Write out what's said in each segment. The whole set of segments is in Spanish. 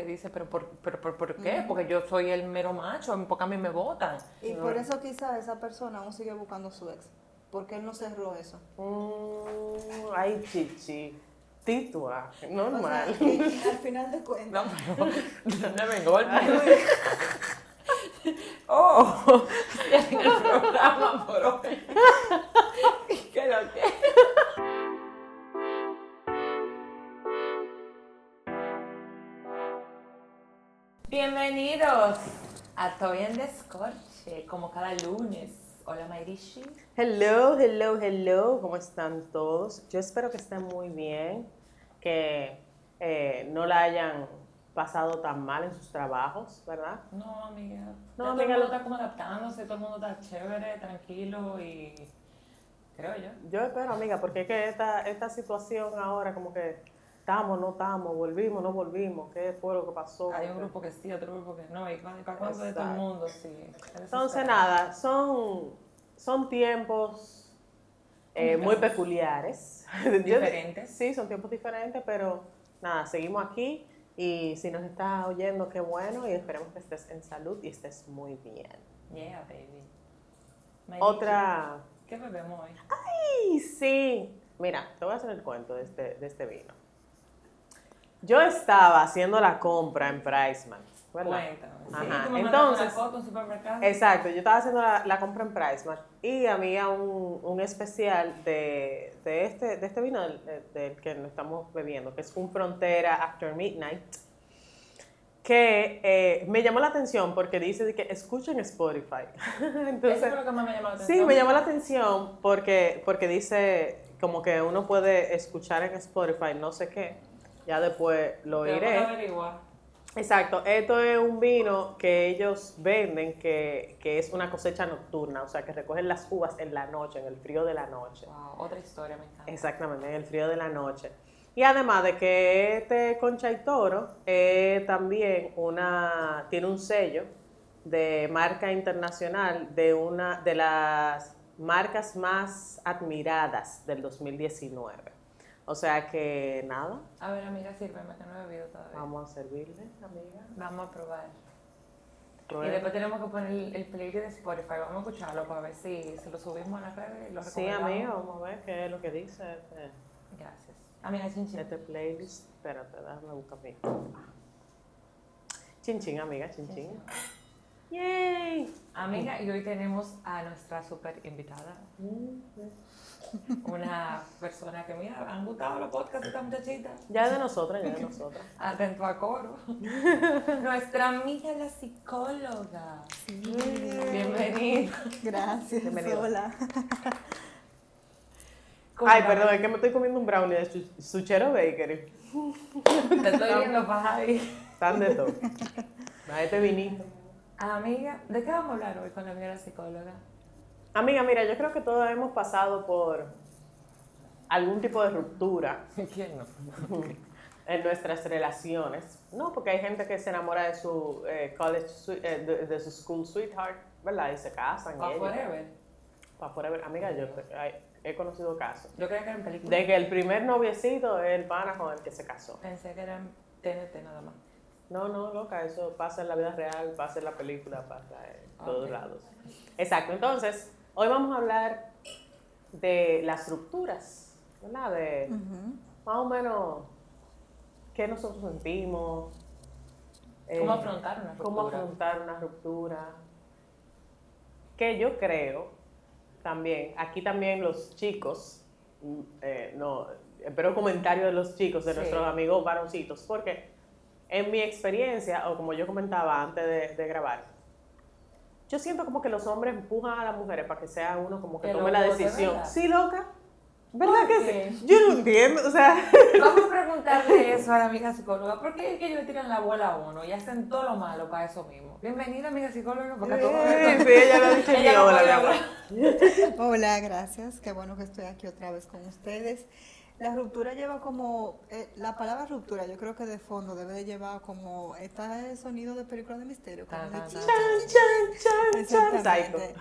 que dice, pero ¿por, pero, por, por qué? Porque yo soy el mero macho, porque a mí me votan. Y por eso quizá esa persona aún sigue buscando a su ex. Porque él no cerró eso. Mm, ay, chichi. Titua, O normal. sea, al final de cuentas. No, pero ¿dónde vengo? oh, el programa por hoy. Bienvenidos a Toy en Descorche, como cada lunes. Hola, Mayrishi. Hello, hello, hello. ¿Cómo están todos? Yo espero que estén muy bien, que eh, no la hayan pasado tan mal en sus trabajos, ¿verdad? No, amiga. No, todo amiga, el mundo está como adaptándose, todo el mundo está chévere, tranquilo y. Creo yo. Yo espero, amiga, porque es que esta, esta situación ahora como que estamos, no estamos, volvimos, no volvimos, ¿qué fue lo que pasó? Hay un grupo que sí, otro grupo que no, y para cuando de todo el mundo, sí. Entonces, nada, son, son tiempos eh, muy peculiares. Diferentes. sí, son tiempos diferentes, pero nada, seguimos aquí y si nos estás oyendo, qué bueno y esperemos que estés en salud y estés muy bien. Yeah, baby. Mayrishi, Otra... ¿Qué bebemos hoy? ¡Ay, sí! Mira, te voy a hacer el cuento de este, de este vino. Yo estaba haciendo la compra en Priceman, ¿verdad? Cuéntame. Sí, Ajá, mandaste entonces- una foto en supermercado. Exacto, yo estaba haciendo la, la compra en Priceman y había un, un especial de, de, este, de este vino del, del- del que nos estamos bebiendo, que es un Frontera After Midnight, que eh, me llamó la atención porque dice de que escuchen Spotify. Entonces, Eso fue lo que más me llamó la atención. Sí, me llamó la atención porque, porque dice como que uno puede escuchar en Spotify no sé qué, ya después lo Te iré. Exacto, esto es un vino que ellos venden que, que es una cosecha nocturna, o sea que recogen las uvas en la noche, en el frío de la noche. Wow, otra historia, me encanta. Exactamente, en el frío de la noche. Y además de que este Concha y Toro eh, también una, tiene un sello de marca internacional de una de las marcas más admiradas del 2019. O sea que nada, A ver, amiga, sírveme que no he bebido todavía. vamos a servirle, amiga. Vamos a probar. Y después tenemos que poner el, el playlist de Spotify. Vamos a escucharlo para ver si, si lo subimos a las redes y lo Sí, amigo, vamos a ver qué es lo que dice este, Gracias. Amiga, chin chin. este playlist. Espérate, déjame buscar mi. Chin chin, amiga, chin chin. ¡Yay! Amiga, y hoy tenemos a nuestra super invitada. Una persona que, mira, han gustado los podcasts de esta muchachita. Ya de nosotras, ya de nosotras. Atento a coro. Nuestra amiga la psicóloga. Bienvenida. Gracias. Bienvenido. Hola. Ay, perdón, es que me estoy comiendo un brownie de su- Suchero Bakery. Te estoy viendo para ahí. Están de todo. A este vinito. Amiga, ¿de qué vamos a hablar hoy con la amiga la psicóloga? Amiga, mira, yo creo que todos hemos pasado por algún tipo de ruptura ¿Quién no? en nuestras relaciones. No, porque hay gente que se enamora de su eh, college, eh, de, de su school sweetheart, ¿verdad? Y se casan. y Pa' ellos- forever. Pa' forever. Amiga, yo he conocido casos. Yo creía que era en película. De que el primer noviecito es el pana con el que se casó. Pensé que era en TNT nada más. No, no, loca, eso pasa en la vida real, pasa en la película, pasa en todos lados. Exacto, entonces, hoy vamos a hablar de las rupturas, ¿verdad? De más o menos qué nosotros sentimos. eh, ¿Cómo afrontar una Cómo ruptura? afrontar una ruptura. Que yo creo también, aquí también los chicos, mm, eh, no, espero comentarios de los chicos, de Sí. nuestros amigos varoncitos, porque en mi experiencia, o como yo comentaba antes de, de grabar, yo siento como que los hombres empujan a las mujeres para que sea uno como que tome la decisión. ¿verdad? Sí, loca. ¿Verdad que sí? Yo no entiendo, o sea... Vamos a preguntarle eso a la amiga psicóloga. ¿Por qué es que ellos le tiran la bola a uno y hacen todo lo malo para eso mismo? Bienvenida, amiga psicóloga, porque todo Sí, sí, ella lo ha dicho Ella hola, mi amor. Hola, gracias. Qué bueno que estoy aquí otra vez con ustedes. La ruptura lleva como, eh, la palabra ruptura yo creo que de fondo debe de llevar como, está el sonido de película de misterio. como de. Chan, chan, chan. Entonces,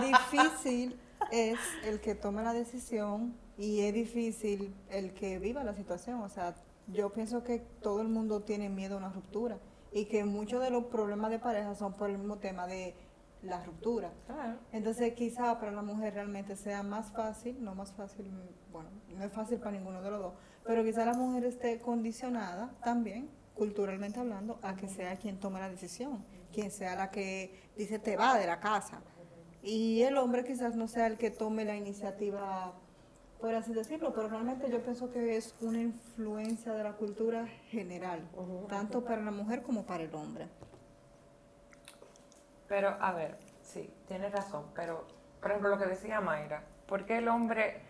difícil es el que tome la decisión y es difícil el que viva la situación. O sea, yo pienso que todo el mundo tiene miedo a una ruptura y que muchos de los problemas de pareja son por el mismo tema de la ruptura. Claro. Entonces quizá para la mujer realmente sea más fácil, no más fácil, bueno, no es fácil para ninguno de los dos, pero quizá la mujer esté condicionada también, culturalmente hablando, a que sea quien tome la decisión, quien sea la que dice te va de la casa. Y el hombre quizás no sea el que tome la iniciativa, por así decirlo, pero realmente yo pienso que es una influencia de la cultura general, tanto para la mujer como para el hombre. Pero, a ver, sí, tienes razón, pero, por ejemplo, lo que decía Mayra, ¿por qué el hombre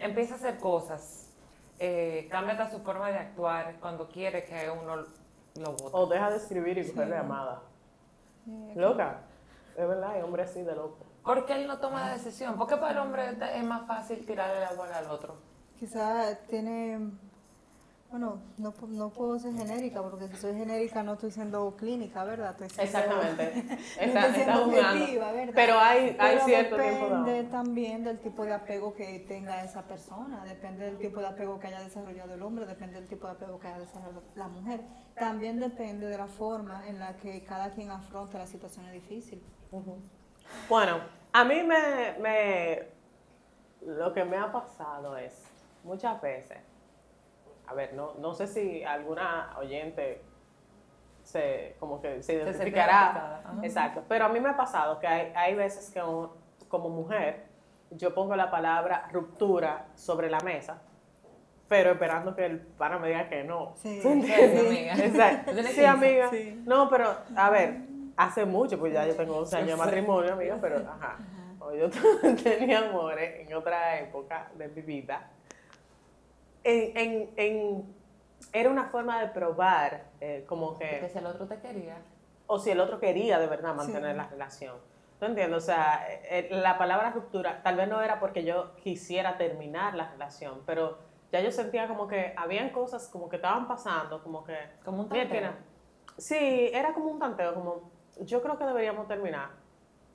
empieza a hacer cosas, eh, cambia hasta su forma de actuar cuando quiere que uno lo vote? O deja de escribir y cogerle amada. Eh, Loca. Es verdad, hay hombre así de loco. ¿Por qué él no toma la decisión? ¿Por qué para el hombre es más fácil tirarle la bola al otro? Quizá tiene, bueno, no, no puedo ser genérica, porque si soy genérica no estoy siendo clínica, ¿verdad? Estoy siendo- Exactamente. estoy Está, siendo está jugando. objetiva, ¿verdad? Pero hay, hay Pero cierto tiempo depende también del tipo de apego que tenga esa persona, depende del tipo de apego que haya desarrollado el hombre, depende del tipo de apego que haya desarrollado la mujer. También depende de la forma en la que cada quien afronta la situación difícil. Ujú. Bueno, a mí me, me- lo que me ha pasado es muchas veces, a ver, no, no sé si alguna oyente se como que se identificará, ajá. exacto, pero a mí me ha pasado que hay, hay veces que un- como mujer yo pongo la palabra ruptura sobre la mesa, pero esperando que el pana me diga que no. Sí. Amiga. Exacto. Sí, 15. amiga. Sí. No, pero, a ver, hace mucho, pues ya yo tengo 11 años de matrimonio, amiga, pero, ajá. O Yo tenía amores en otra época de mi vida. En, en, en- era una forma de probar, eh, como Porque que, si el otro te quería. o si el otro quería de verdad mantener Sí. la relación. ¿Tú entiendes? O sea, eh, la palabra ruptura tal vez no era porque yo quisiera terminar la relación, pero ya yo sentía como que habían cosas como que estaban pasando, como que... Como un tanteo. Sí, era como un tanteo, como yo creo que deberíamos terminar.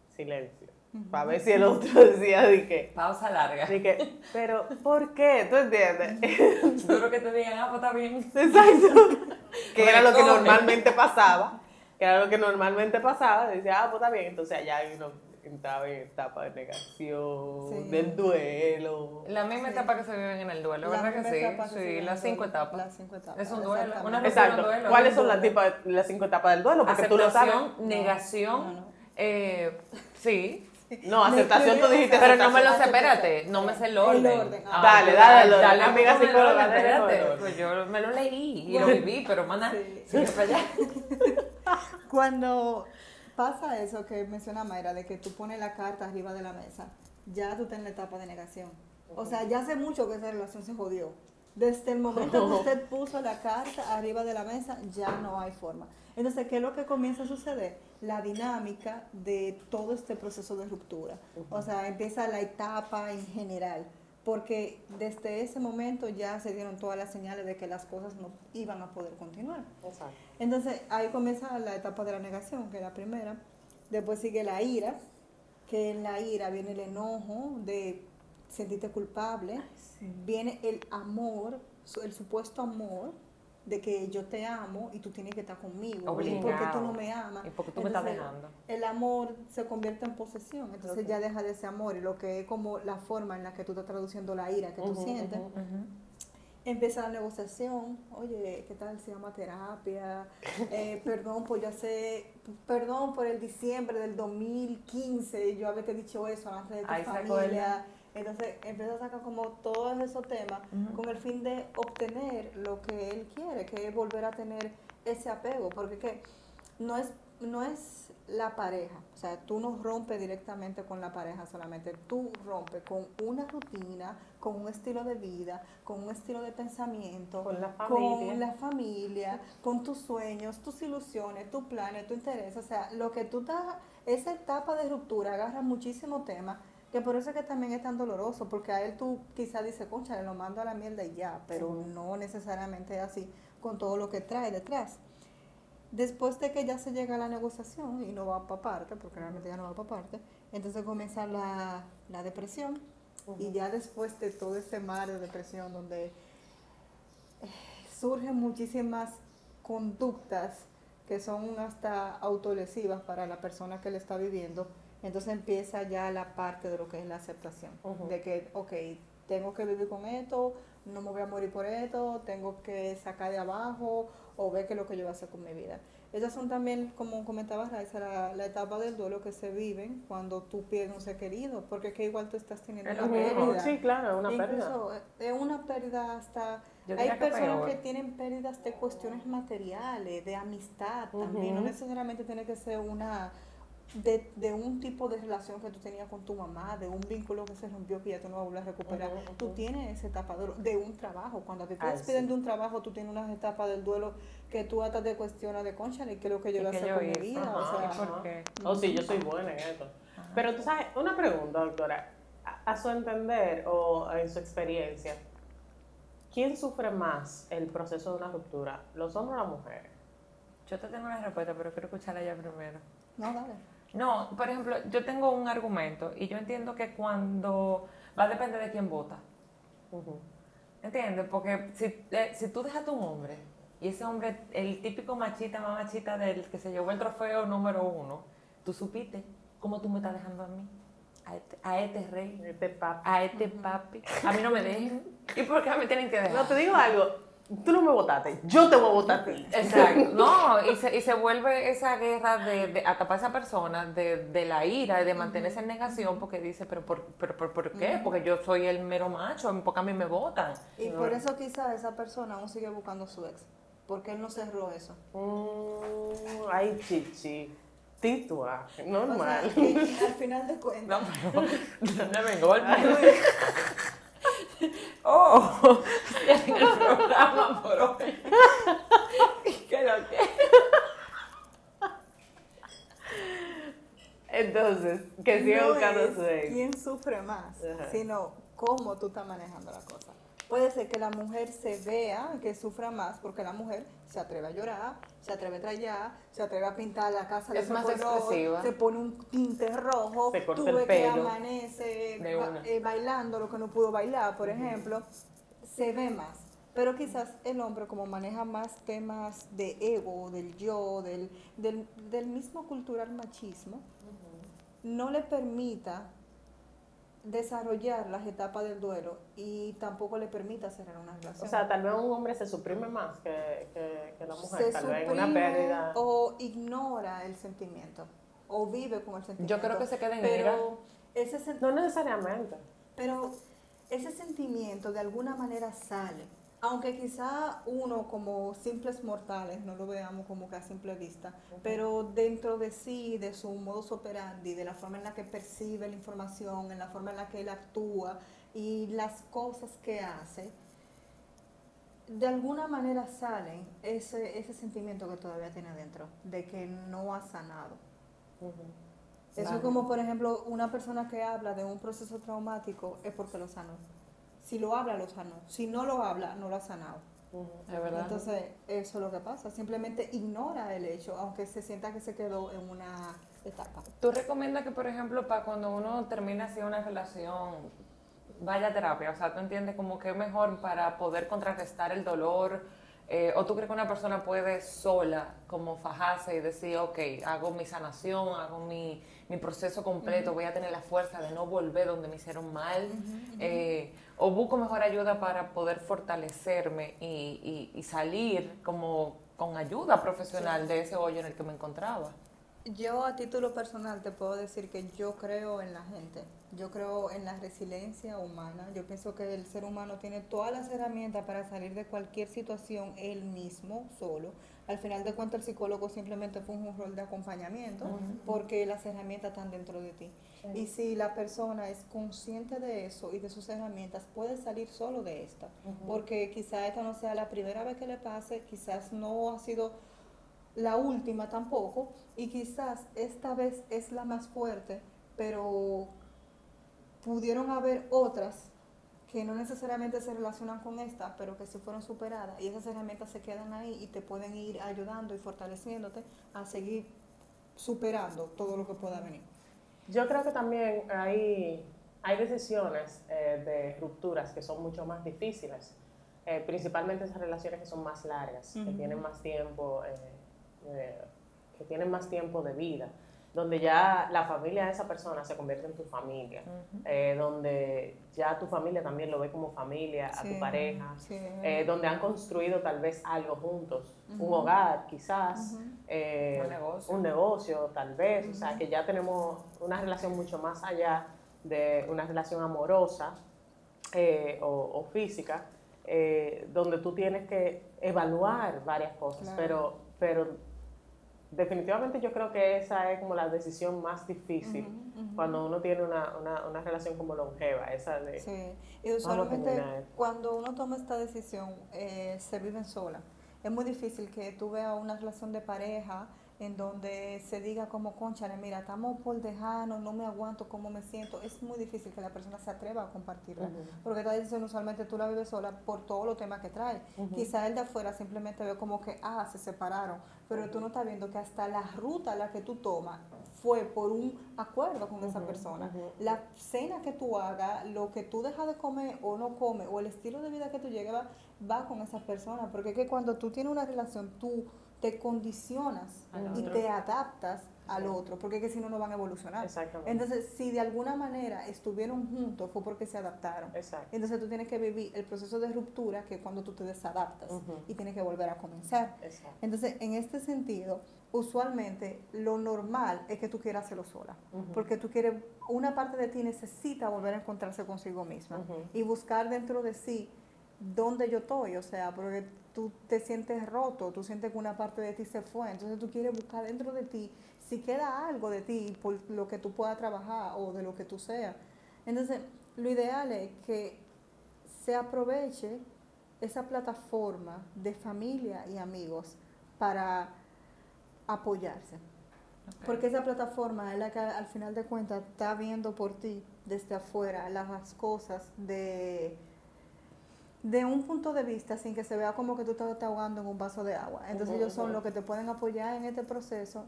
Silencio. Para ver si el otro decía de que, Pausa larga. de que, pero ¿por qué? ¿Tú entiendes? Duro que te digan, ah, pues está bien. Exacto. que era lo que normalmente pasaba. Que era lo que normalmente pasaba. Decía, ah, pues está bien. Entonces allá uno entraba en etapa de negación, Sí. del duelo. La misma Sí. etapa que se viven en el duelo, La ¿verdad que misma sí? que Sí, las cinco etapas. Las cinco etapas, Es un duelo. Una Exacto. un duelo. ¿Cuáles son las, cinco etapas del duelo? Porque tú lo sabes. Negación, No, no. eh, sí. No, aceptación tú dijiste. Pero no me lo sé, espérate, no me sé el orden. El orden, ah. Dale, dale. Dale, Amiga psicóloga, espérate. Pues yo me lo leí y lo viví, pero mana, Sí. sigue para allá. Cuando pasa eso que menciona Mayra, de que tú pones la carta arriba de la mesa, ya tú estás en la etapa de negación. O sea, ya hace mucho que esa relación se jodió. Desde el momento que usted puso la carta arriba de la mesa, ya no hay forma. Entonces, ¿qué es lo que comienza a suceder? La dinámica de todo este proceso de ruptura. O sea, empieza la etapa en general. Porque desde ese momento ya se dieron todas las señales de que las cosas no iban a poder continuar. Exacto. Entonces ahí comienza la etapa de la negación, que es la primera. Después sigue la ira, que en la ira viene el enojo de sentirte culpable. Viene el amor, el supuesto amor de que yo te amo y tú tienes que estar conmigo. Obligado. Porque tú no me amas. Y porque tú me estás dejando. El amor se convierte en posesión, entonces ya deja de ser amor y lo que es como la forma en la que tú estás traduciendo la ira que tú sientes. Empieza la negociación, oye, ¿qué tal se llama terapia? Eh, perdón por yo hacer, perdón por el diciembre del 2015, yo haberte dicho eso antes de tu Ahí familia. Entonces empieza a sacar como todos esos temas con el fin de obtener lo que él quiere, que es volver a tener ese apego, porque que no es, no es la pareja, o sea, tú no rompes directamente con la pareja solamente, tú rompes con una rutina, con un estilo de vida, con un estilo de pensamiento, Con la familia. con la familia, con tus sueños, tus ilusiones, tus planes, tu interés, o sea, lo que tú estás, esa etapa de ruptura agarra muchísimos temas, que por eso es que también es tan doloroso, porque a él tú quizás dices, concha, le lo mando a la mierda y ya, pero no necesariamente es así con todo lo que trae detrás. Después de que ya se llega a la negociación y no va para parte, porque realmente ya no va para parte, entonces comienza la, la depresión y ya después de todo ese mar de depresión donde surgen muchísimas conductas que son hasta autolesivas para la persona que le está viviendo. Entonces empieza ya la parte de lo que es la aceptación, Ujú. de que, ok, tengo que vivir con esto, no me voy a morir por esto, tengo que sacar de abajo o ver qué es lo que yo voy a hacer con mi vida. Esas son también, como comentaba Raiza, la, la etapa del duelo que se viven cuando tú pierdes un ser querido, porque es que igual tú estás teniendo una pérdida. Sí, claro, es una pérdida. Incluso eh, es una pérdida hasta... Hay personas peor. que tienen pérdidas de cuestiones materiales, de amistad también, no Ujú. necesariamente tiene que ser una... De, de un tipo de relación que tú tenías con tu mamá, de un vínculo que se rompió que ya tú no vas a volver a recuperar. Ujú, Tú ujú. tienes esa etapa de, de un trabajo. Cuando te despiden sí. de un trabajo, tú tienes unas etapas del duelo que tú hasta te cuestionas de concha, ¿qué es lo que yo ¿Y voy a qué hacer yo con mi vida? O sea, ¿Y por qué? Oh, sí, yo soy buena en esto. Pero tú sabes, una pregunta, doctora. A, a su entender o en su experiencia, ¿quién sufre más el proceso de una ruptura? ¿Los hombres o las mujeres? Yo te tengo una respuesta, pero quiero escucharla ya primero. no, dale. No, por ejemplo, yo tengo un argumento y yo entiendo que cuando va a depender de quién vota. Ujú. ¿Entiendes? Porque si, eh, si tú dejas a un hombre y ese hombre, el típico machita, más machita del que se llevó el trofeo número uno, tú supiste cómo tú me estás dejando a mí, a este, a este rey, Este papi. a este papi. A mí no me dejen. ¿Y por qué me tienen que dejar? No, te digo algo. Tú no me votaste, yo te voy a votar a ti. Exacto. No, y se, y se vuelve esa guerra de, de atrapar a esa persona, de, de la ira, y de mantenerse en negación, porque dice, pero por, pero, por, ¿por qué? Porque yo soy el mero macho, porque a mí me votan. Y por eso quizás esa persona aún sigue buscando a su ex, porque él no cerró eso. Mm, ay, chichi. Titua, O sea, normal. al final de cuentas, No, pero ¿dónde me golpe? oh, en el programa por hoy. ¿Qué lo que? Entonces, que siga no buscando su ex. quién sufre más, Ajá. sino cómo tú estás manejando la cosa. Puede ser que la mujer se vea que sufra más porque la mujer se atreve a llorar, se atreve a trallar, se atreve a pintar la casa de Es más color, expresiva. se pone un tinte rojo, Se corta tú el ves que amanece ba- eh, bailando lo que no pudo bailar, por ejemplo, se ve más. Pero quizás el hombre como maneja más temas de ego, del yo, del, del, del mismo cultural machismo, no le permita desarrollar las etapas del duelo y tampoco le permita cerrar una relación. O sea, tal vez un hombre se suprime más que, que, que la mujer. se tal vez en una pérdida. o ignora el sentimiento o vive con el sentimiento. Yo creo que se queda en pero ese No necesariamente. pero ese sentimiento de alguna manera sale. Aunque quizá uno como simples mortales no lo veamos como que a simple vista, pero dentro de sí, de su modus operandi, de la forma en la que percibe la información, en la forma en la que él actúa y las cosas que hace, de alguna manera salen ese, ese sentimiento que todavía tiene dentro, de que no ha sanado. Eso es como, por ejemplo, una persona que habla de un proceso traumático es porque lo sanó. Si lo habla, lo sanó. Si no lo habla, no lo ha sanado. Es verdad. Entonces, eso es lo que pasa. Simplemente ignora el hecho, aunque se sienta que se quedó en una etapa. ¿Tú recomiendas que, por ejemplo, para cuando uno termina así una relación, vaya a terapia? O sea, ¿tú entiendes como que es mejor para poder contrarrestar el dolor? Eh, ¿O tú crees que una persona puede sola como fajarse y decir, ok, hago mi sanación, hago mi, mi proceso completo, voy a tener la fuerza de no volver donde me hicieron mal? Eh, ¿O busco mejor ayuda para poder fortalecerme y, y- y salir como con ayuda profesional de ese hoyo en el que me encontraba? Yo a título personal te puedo decir que yo creo en la gente, yo creo en la resiliencia humana, yo pienso que el ser humano tiene todas las herramientas para salir de cualquier situación él mismo, solo. Al final de cuentas el psicólogo simplemente fue un rol de acompañamiento porque las herramientas están dentro de ti. Y si la persona es consciente de eso y de sus herramientas, puede salir solo de esta, porque quizá esta no sea la primera vez que le pase, quizás no ha sido la última tampoco, y quizás esta vez es la más fuerte, pero pudieron haber otras que no necesariamente se relacionan con esta, pero que sí fueron superadas, y esas herramientas se quedan ahí y te pueden ir ayudando y fortaleciéndote a seguir superando todo lo que pueda venir. Yo creo que también hay, hay decisiones eh, de rupturas que son mucho más difíciles. eh, principalmente esas relaciones que son más largas, que tienen más tiempo, eh, eh, que tienen más tiempo de vida, donde ya la familia de esa persona se convierte en tu familia, donde ya tu familia también lo ve como familia, a tu pareja, donde han construido tal vez algo juntos, un hogar quizás, un, negocio. tal vez, o sea, que ya tenemos una relación mucho más allá de una relación amorosa o física eh, donde tú tienes que evaluar varias cosas, pero, pero definitivamente yo creo que esa es como la decisión más difícil cuando uno tiene una, una, una, relación como longeva, esa de... Sí, y usualmente cuando uno toma esta decisión eh, se viven sola. Es muy difícil que tú veas una relación de pareja en donde se diga como, conchale, mira, estamos por dejarnos, no me aguanto, cómo me siento. Es muy difícil que la persona se atreva a compartirla, porque esta decisión usualmente tú la vives sola por todos los temas que trae. Quizá el de afuera simplemente ve como que, ah, se separaron, pero tú no estás viendo que hasta la ruta la que tú tomas fue por un acuerdo con esa persona. La cena que tú hagas, lo que tú dejas de comer o no comes, o el estilo de vida que tú llevas, va con esa persona, porque es que cuando tú tienes una relación, tú te condicionas y te adaptas al otro, porque es que si no, no van a evolucionar. Entonces, si de alguna manera estuvieron juntos, fue porque se adaptaron. Entonces, tú tienes que vivir el proceso de ruptura, que es cuando tú te desadaptas y tienes que volver a comenzar. Entonces, en este sentido, usualmente lo normal es que tú quieras hacerlo sola, porque tú quieres, una parte de ti necesita volver a encontrarse consigo misma y buscar dentro de sí dónde yo estoy, o sea, porque tú te sientes roto, tú sientes que una parte de ti se fue, entonces tú quieres buscar dentro de ti si queda algo de ti por lo que tú puedas trabajar o de lo que tú seas. Entonces, lo ideal es que se aproveche esa plataforma de familia y amigos para apoyarse. Porque esa plataforma es la que al final de cuentas está viendo por ti desde afuera las cosas de de un punto de vista sin que se vea como que tú estás ahogando en un vaso de agua. Entonces ellos son los que te pueden apoyar en este proceso,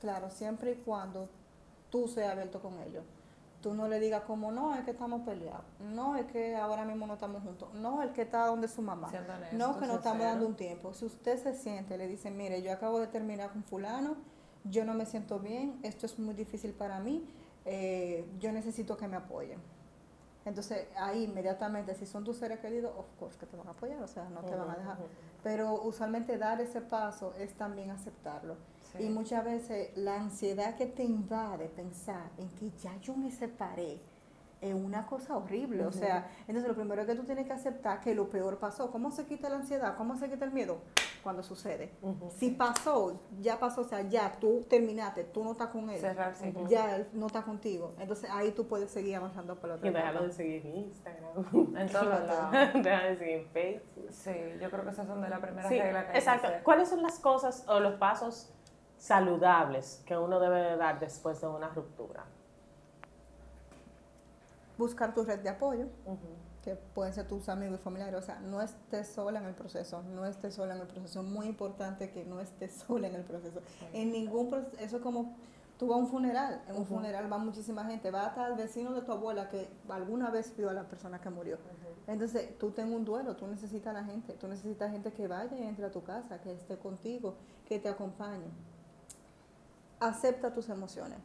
claro, siempre y cuando tú seas abierto con ellos. Tú no le digas como, no, es que estamos peleados, no, es que ahora mismo no estamos juntos, no, el que está donde su mamá, no, que no estamos dando un tiempo. Si usted se siente, le dice, mire, yo acabo de terminar con fulano, yo no me siento bien, esto es muy difícil para mí, eh, yo necesito que me apoyen entonces ahí inmediatamente, si son tus seres queridos, of course que te van a apoyar, o sea, no te van a dejar. Pero usualmente dar ese paso es también aceptarlo. Y muchas veces la ansiedad que te invade pensar en que ya yo me separé, es una cosa horrible. O sea, entonces lo primero que tú tienes que aceptar que lo peor pasó. ¿Cómo se quita la ansiedad? ¿Cómo se quita el miedo? Cuando sucede. Si pasó, ya pasó, o sea, ya tú terminaste, tú no estás con él. Cerrarse. Ya él no está contigo. Entonces ahí tú puedes seguir avanzando por la otra Y déjalo de seguir en Instagram. En todos lados. Déjalo de seguir en Facebook. Sí, yo creo que esas son de las primeras reglas que Exacto. ¿Cuáles son las cosas o los pasos saludables que uno debe dar después de una ruptura? buscar tu red de apoyo, que pueden ser tus amigos y familiares. O sea, no estés sola en el proceso, no estés sola en el proceso. Es muy importante que no estés sola en el proceso. En ningún proceso, eso es como tú vas a un funeral, en un funeral va muchísima gente, va hasta el vecino de tu abuela que alguna vez vio a la persona que murió. Entonces, tú tengas un duelo, tú necesitas a la gente, tú necesitas gente que vaya y entre a tu casa, que esté contigo, que te acompañe. Acepta tus emociones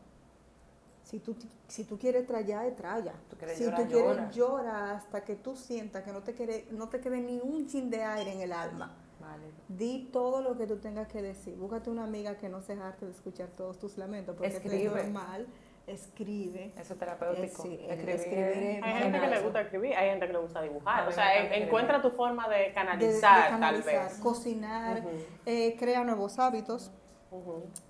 si tú, si tú quieres trallar, tralla. si tú quieres llora hasta que tú sientas que no te, quede, no te quede ni un chin de aire en el alma. Di todo lo que tú tengas que decir. Búscate una amiga que no se harte de escuchar todos tus lamentos, porque escribe. es normal. Escribe. Eso es terapéutico. escribir. hay gente que le gusta escribir, hay gente que le gusta dibujar. o sea, encuentra tu forma de canalizar, tal vez. Cocinar, eh, crea nuevos hábitos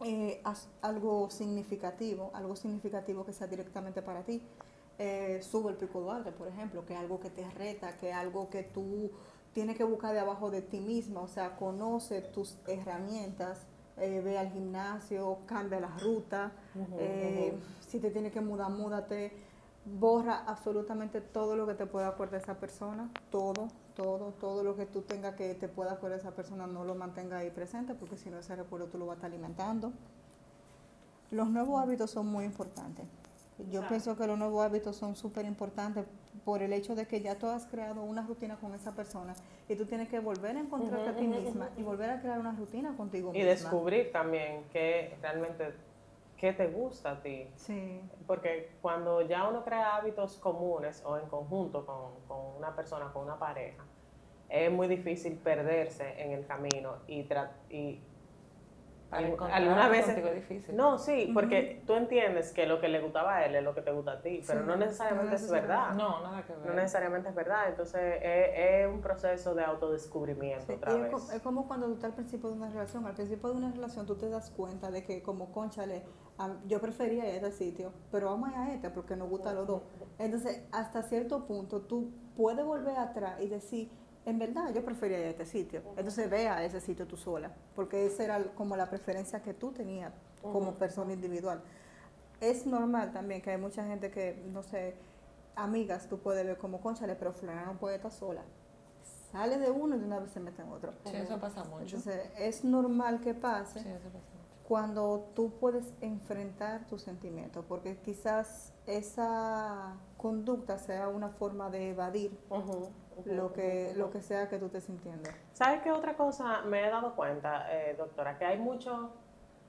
eh, algo significativo, algo significativo que sea directamente para ti. Eh, sube el pico Duarte, por ejemplo, que es algo que te reta, que es algo que tú tienes que buscar de abajo de ti misma, o sea, conoce tus herramientas, eh, ve al gimnasio, cambia la ruta, si te tienes que mudar, múdate, borra absolutamente todo lo que te pueda acordar esa persona, todo, todo, todo lo que tú tengas que te pueda acordar esa persona, no lo mantenga ahí presente, porque si no ese recuerdo tú lo vas a estar alimentando. Los nuevos hábitos son muy importantes. Yo pienso que los nuevos hábitos son súper importantes por el hecho de que ya tú has creado una rutina con esa persona y tú tienes que volver a encontrarte a ti misma y volver a crear una rutina contigo Y misma. descubrir también que realmente qué te gusta a ti. Sí. Porque cuando ya uno crea hábitos comunes o en conjunto con, con una persona, con una pareja, es muy difícil perderse en el camino y, y algunas veces contigo es difícil. no, sí, porque tú entiendes que lo que le gustaba a él es lo que te gusta a ti, pero Sí, no necesariamente no es verdad. No, nada que ver. No necesariamente es verdad, entonces es, es un proceso de autodescubrimiento Sí, otra y es, vez. es como cuando tú estás al principio de una relación. Al principio de una relación tú te das cuenta de que como, conchale, yo prefería ir a este sitio, pero vamos a ir a este porque nos gusta los dos. Entonces, hasta cierto punto tú puedes volver atrás y decir, en verdad yo prefería ir a este sitio. Entonces ve a ese sitio tú sola, porque esa era como la preferencia que tú tenías como persona individual. Es normal también que hay mucha gente que, no sé, amigas tú puedes ver como, conchale, pero fulana no puede estar sola. Sale de uno y de una vez se mete en otro. Sí, eso pasa mucho. Entonces, es normal que pase Sí, eso pasa mucho. cuando tú puedes enfrentar tus sentimientos, porque quizás esa conducta sea una forma de evadir lo que lo que sea que tú estés sintiendo. ¿Sabes qué otra cosa me he dado cuenta, eh, doctora? Que hay, mucho,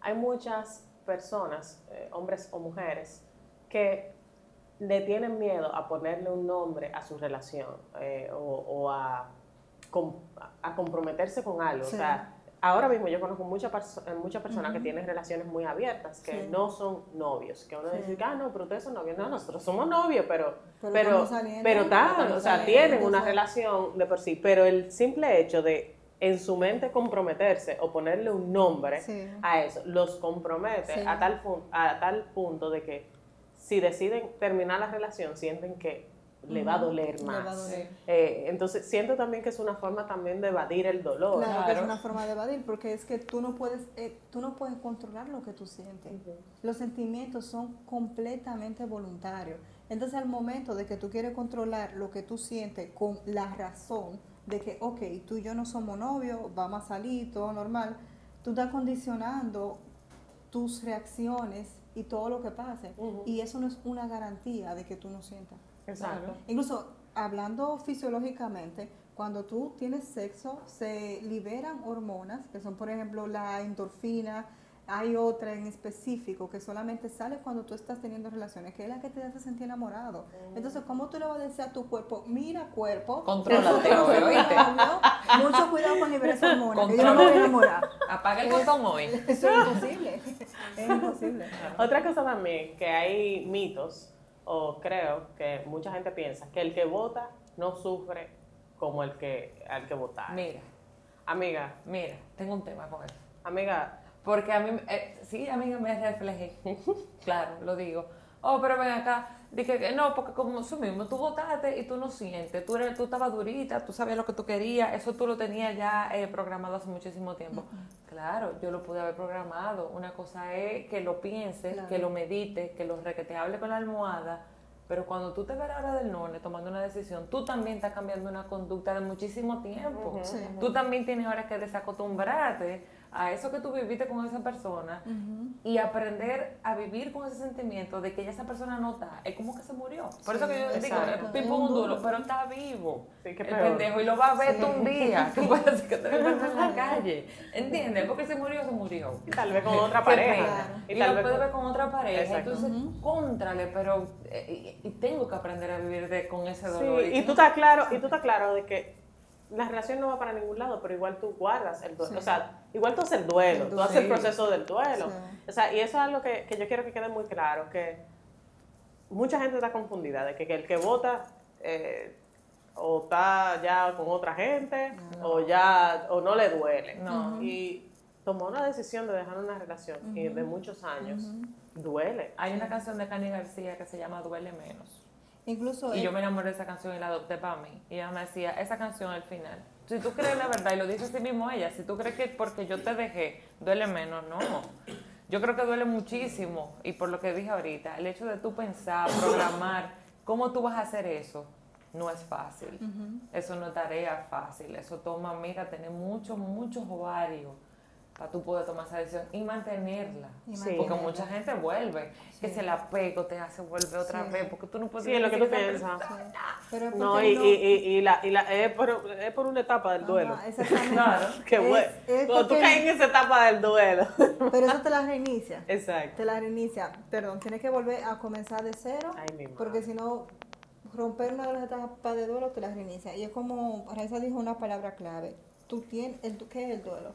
hay muchas personas, eh, hombres o mujeres, que le tienen miedo a ponerle un nombre a su relación eh, o, o a, com- a comprometerse con algo. Sí. O sea, ahora mismo yo conozco muchas perso- eh, muchas personas que tienen relaciones muy abiertas, que Sí. no son novios, que uno Sí. dice, ah, no, pero ustedes son novios. No, nosotros somos novios, pero Pero pero, estamos saliendo, pero tal, o sea, saliendo, tienen una relación de por sí, pero el simple hecho de en su mente comprometerse o ponerle un nombre Sí. a eso, los compromete a, tal a tal punto de que si deciden terminar la relación, sienten que le va a doler le más. va a doler. Sí. Eh, entonces, siento también que es una forma también de evadir el dolor. Claro, que es una forma de evadir, porque es que tú no puedes eh, tú no puedes controlar lo que tú sientes. Los sentimientos son completamente voluntarios. Entonces, al momento de que tú quieres controlar lo que tú sientes con la razón de que, ok, tú y yo no somos novios, vamos a salir, todo normal, tú estás condicionando tus reacciones y todo lo que pase. Y eso no es una garantía de que tú no sientas. Exacto. Incluso hablando fisiológicamente, cuando tú tienes sexo, se liberan hormonas, que son por ejemplo la endorfina, hay otra en específico que solamente sale cuando tú estás teniendo relaciones, que es la que te hace sentir enamorado. Entonces, ¿cómo tú le vas a decir a tu cuerpo, mira cuerpo, Contrólate, ¿oíste? mucho cuidado con liberar esa hormona, que yo no me voy a enamorar. Apaga el botón hoy. Eso es imposible, es imposible. Otra cosa también, que hay mitos, o creo que mucha gente piensa, que el que vota no sufre como el que al que votar. Mira, Amiga, mira, tengo un tema con eso. amiga, Porque a mí, eh, sí, a mí me reflejé. claro, lo digo. Oh, pero ven acá. Dije que no, porque como eso mismo, tú votaste y tú no sientes. Tú, eres, tú estabas durita, tú sabías lo que tú querías. Eso tú lo tenías ya eh, programado hace muchísimo tiempo. Claro, yo lo pude haber programado. Una cosa es que lo pienses, Claro. que lo medites, que lo re- que te hable con la almohada. Pero cuando tú te ves a la hora del none tomando una decisión, tú también estás cambiando una conducta de muchísimo tiempo. Sí. Tú también tienes ahora que desacostumbrarte a eso que tú viviste con esa persona y aprender a vivir con ese sentimiento de que ya esa persona no está. Es como que se murió. Por eso que yo digo, exacto. es pim pum, un duro, pero está vivo. Sí, qué el pendejo y lo va a ver Sí. tú un día. Que puede ser que te lo en la calle. ¿Entiendes? Porque se murió, se murió. y tal vez con otra pareja. Y Y, tal lo puede con- ver con otra pareja. Exacto. Entonces, Ujú. contrale, pero. eh, y, y tengo que aprender a vivir de, con ese Sí, dolor. y tú estás claro, y tú estás claro de que la relación no va para ningún lado, pero igual tú guardas el duelo. Sí. O sea, igual tú haces el duelo, El tú haces el proceso del duelo. Sí. O sea, y eso es algo que, que yo quiero que quede muy claro, que mucha gente está confundida, de que, que el que vota eh, o está ya con otra gente, o ya, o no le duele. No. Y tomó una decisión de dejar una relación y de muchos años, duele. Hay una canción de Cani García que se llama Duele Menos. Incluso Y yo me enamoré de esa canción y la adopté para mí. Y ella me decía, esa canción al final. Si tú crees la verdad, y lo dice así mismo ella, si tú crees que porque yo te dejé, duele menos, no. Yo creo que duele muchísimo. Y por lo que dije ahorita, el hecho de tú pensar, programar, cómo tú vas a hacer eso, no es fácil. Eso no es tarea fácil. Eso toma, mira, tener muchos, muchos ovarios para tú poder tomar esa decisión y mantenerla. Y Sí. Porque mucha gente vuelve, que se la pego te hace volver otra Sí. vez, porque tú no puedes Sí, es lo que tú piensas. Pero es No, y, no- y, y, y la, y la, es, por, es por una etapa del duelo. Ajá, exactamente. Claro. Qué bueno. es Cuando tú caes en esa etapa del duelo. Pero eso te la reinicia. Exacto. Te la reinicia. Perdón, tienes que volver a comenzar de cero. Ay. Porque si no, romper una de las etapas de duelo te la reinicia. Y es como, Raiza dijo una palabra clave. Tú tienes, el, ¿qué es el duelo?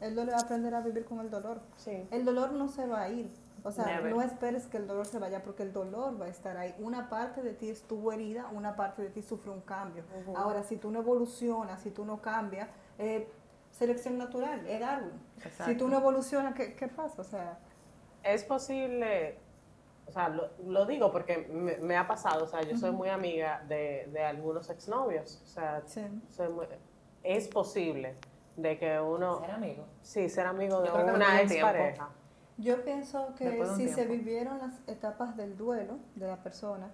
El duelo es aprender a vivir con el dolor. Sí. El dolor no se va a ir. O sea, Never. no esperes que el dolor se vaya porque el dolor va a estar ahí. Una parte de ti estuvo herida, una parte de ti sufre un cambio. Ahora, si tú no evolucionas, si tú no cambias, eh, selección natural, es Darwin. Si tú no evolucionas, ¿qué, qué pasa? O sea, Es posible, o sea, lo, lo digo porque me, me ha pasado, o sea, yo soy muy amiga de, de algunos exnovios, o sea, sí. soy muy- es posible de que uno, Ser amigo. sí, ser amigo de una tiempo. expareja. Yo pienso que de si se vivieron las etapas del duelo de la persona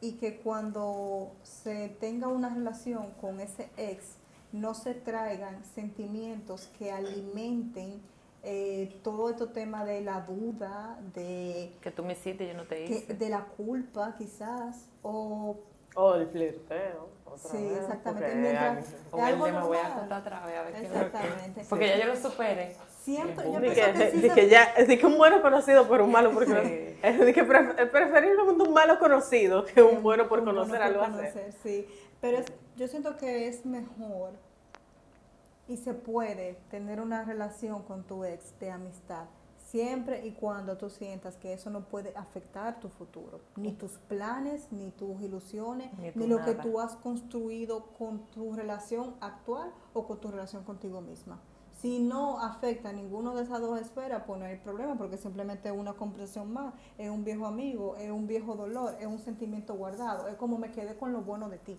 y que cuando se tenga una relación con ese ex no se traigan sentimientos que alimenten eh, todo este tema de la duda, de, Que tú me hiciste y yo no te que- hice. de la culpa quizás, o O el flirteo. otra Sí, vez, exactamente. porque Mientras- es el de me voy a normal. contar otra vez a ver qué Exactamente. Porque ya yo lo superé. siempre, Sí, yo Di pienso que, sí di se- que ya, di que un bueno conocido por un malo por Sí. conocer. Es que pref- es preferiblemente un malo conocido que un bueno por Un bueno conocer por algo así. conocer, sí. Pero es- yo siento que es mejor y se puede tener una relación con tu ex de amistad siempre y cuando tú sientas que eso no puede afectar tu futuro, ni tus planes, ni tus ilusiones, Ni lo que tú has construido con tu relación actual o con tu relación contigo misma. Si no afecta ninguno de esas dos esferas, pues no hay problema, porque simplemente es una comprensión más, es un viejo amigo, es un viejo dolor, es un sentimiento guardado, es como me quedé con lo bueno de ti.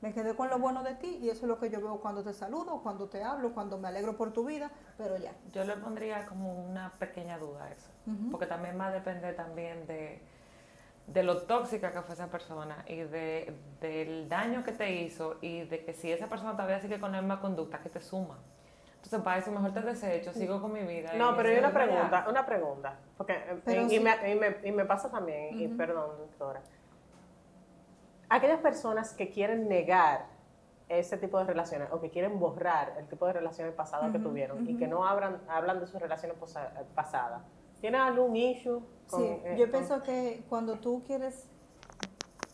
Me quedé con lo bueno de ti y eso es lo que yo veo cuando te saludo, cuando te hablo, cuando me alegro por tu vida, pero ya. Yo le pondría como una pequeña duda a eso. Porque también va a depender también de, de lo tóxica que fue esa persona y de, del daño que te hizo y de que si esa persona todavía sigue con la misma conducta, que te suma. Entonces, para eso mejor te desecho, sigo con mi vida. No, y pero hay una pregunta, una pregunta, porque eh, y, me, y, me, y me pasa también, y perdón, doctora, aquellas personas que quieren negar ese tipo de relaciones o que quieren borrar el tipo de relaciones pasadas que tuvieron y que no hablan, hablan de sus relaciones pasadas, ¿tienen algún issue? con, Sí, eh, yo con- pienso que cuando tú quieres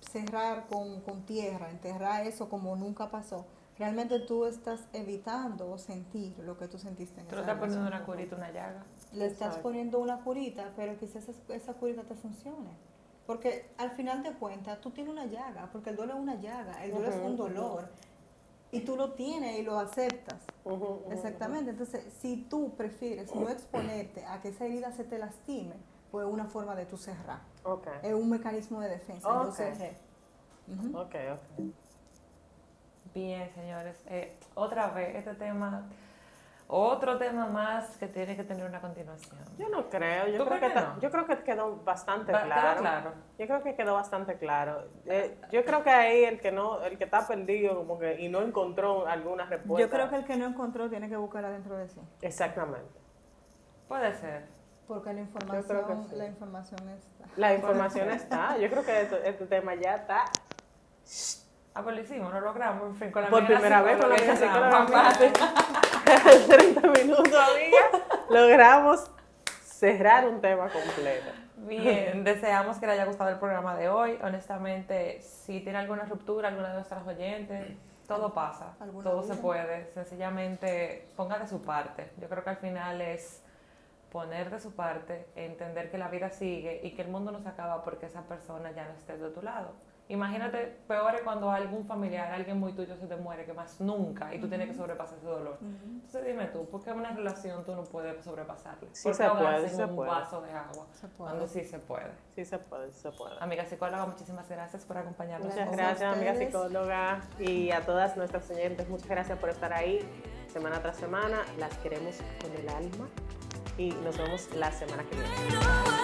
cerrar con, con tierra, enterrar eso como nunca pasó, realmente tú estás evitando sentir lo que tú sentiste en Tú le estás poniendo una curita, una llaga. Le estás Exacto. poniendo una curita, pero quizás esa, esa curita te funcione. Porque al final de cuentas, tú tienes una llaga, porque el duelo es una llaga, el duelo es Ujú, un ujú. dolor. Y tú lo tienes y lo aceptas. Exactamente. Entonces, si tú prefieres no exponerte a que esa herida se te lastime, pues es una forma de tú cerrar. ujú. Ok, Es un mecanismo de defensa. Yo Ok. cerré. Ujú. ok, ok. Bien, señores. Eh, otra vez, este tema, otro tema más que tiene que tener una continuación. Yo no creo, yo ¿Tú creo, que no? yo creo que quedó bastante Va- quedó claro. claro. Yo creo que quedó bastante claro. Eh, yo creo que ahí el que no, el que está perdido como que y no encontró alguna respuesta. Yo creo que el que no encontró tiene que buscarla dentro de sí. exactamente. Puede ser. Porque la información, sí. la información está. La información está. Yo creo que este, este tema ya está. Ah, pues lo hicimos, lo logramos, en fin, con la Por primera vez con la. 30 minutos, amiga. Logramos cerrar un tema completo. Bien, deseamos que le haya gustado el programa de hoy. Honestamente, si tiene alguna ruptura, alguna de nuestras oyentes, todo pasa, ¿Alguna todo se puede. Sencillamente ponga de su parte. Yo creo que al final es poner de su parte, entender que la vida sigue y que el mundo no se acaba porque esa persona ya no esté de tu lado. Imagínate, peor es cuando algún familiar, alguien muy tuyo se te muere, que más nunca, y tú tienes que sobrepasar ese dolor. Entonces dime tú, ¿por qué una relación tú no puedes sobrepasarla? Sí ¿Por se puede, se un puede. vaso de agua? Se puede. Cuando sí se puede. Sí se puede, sí se puede. Amiga psicóloga, muchísimas gracias por acompañarnos. Muchas Gracias amiga psicóloga, y a todas nuestras oyentes. Muchas gracias por estar ahí semana tras semana. Las queremos con el alma y nos vemos la semana que viene.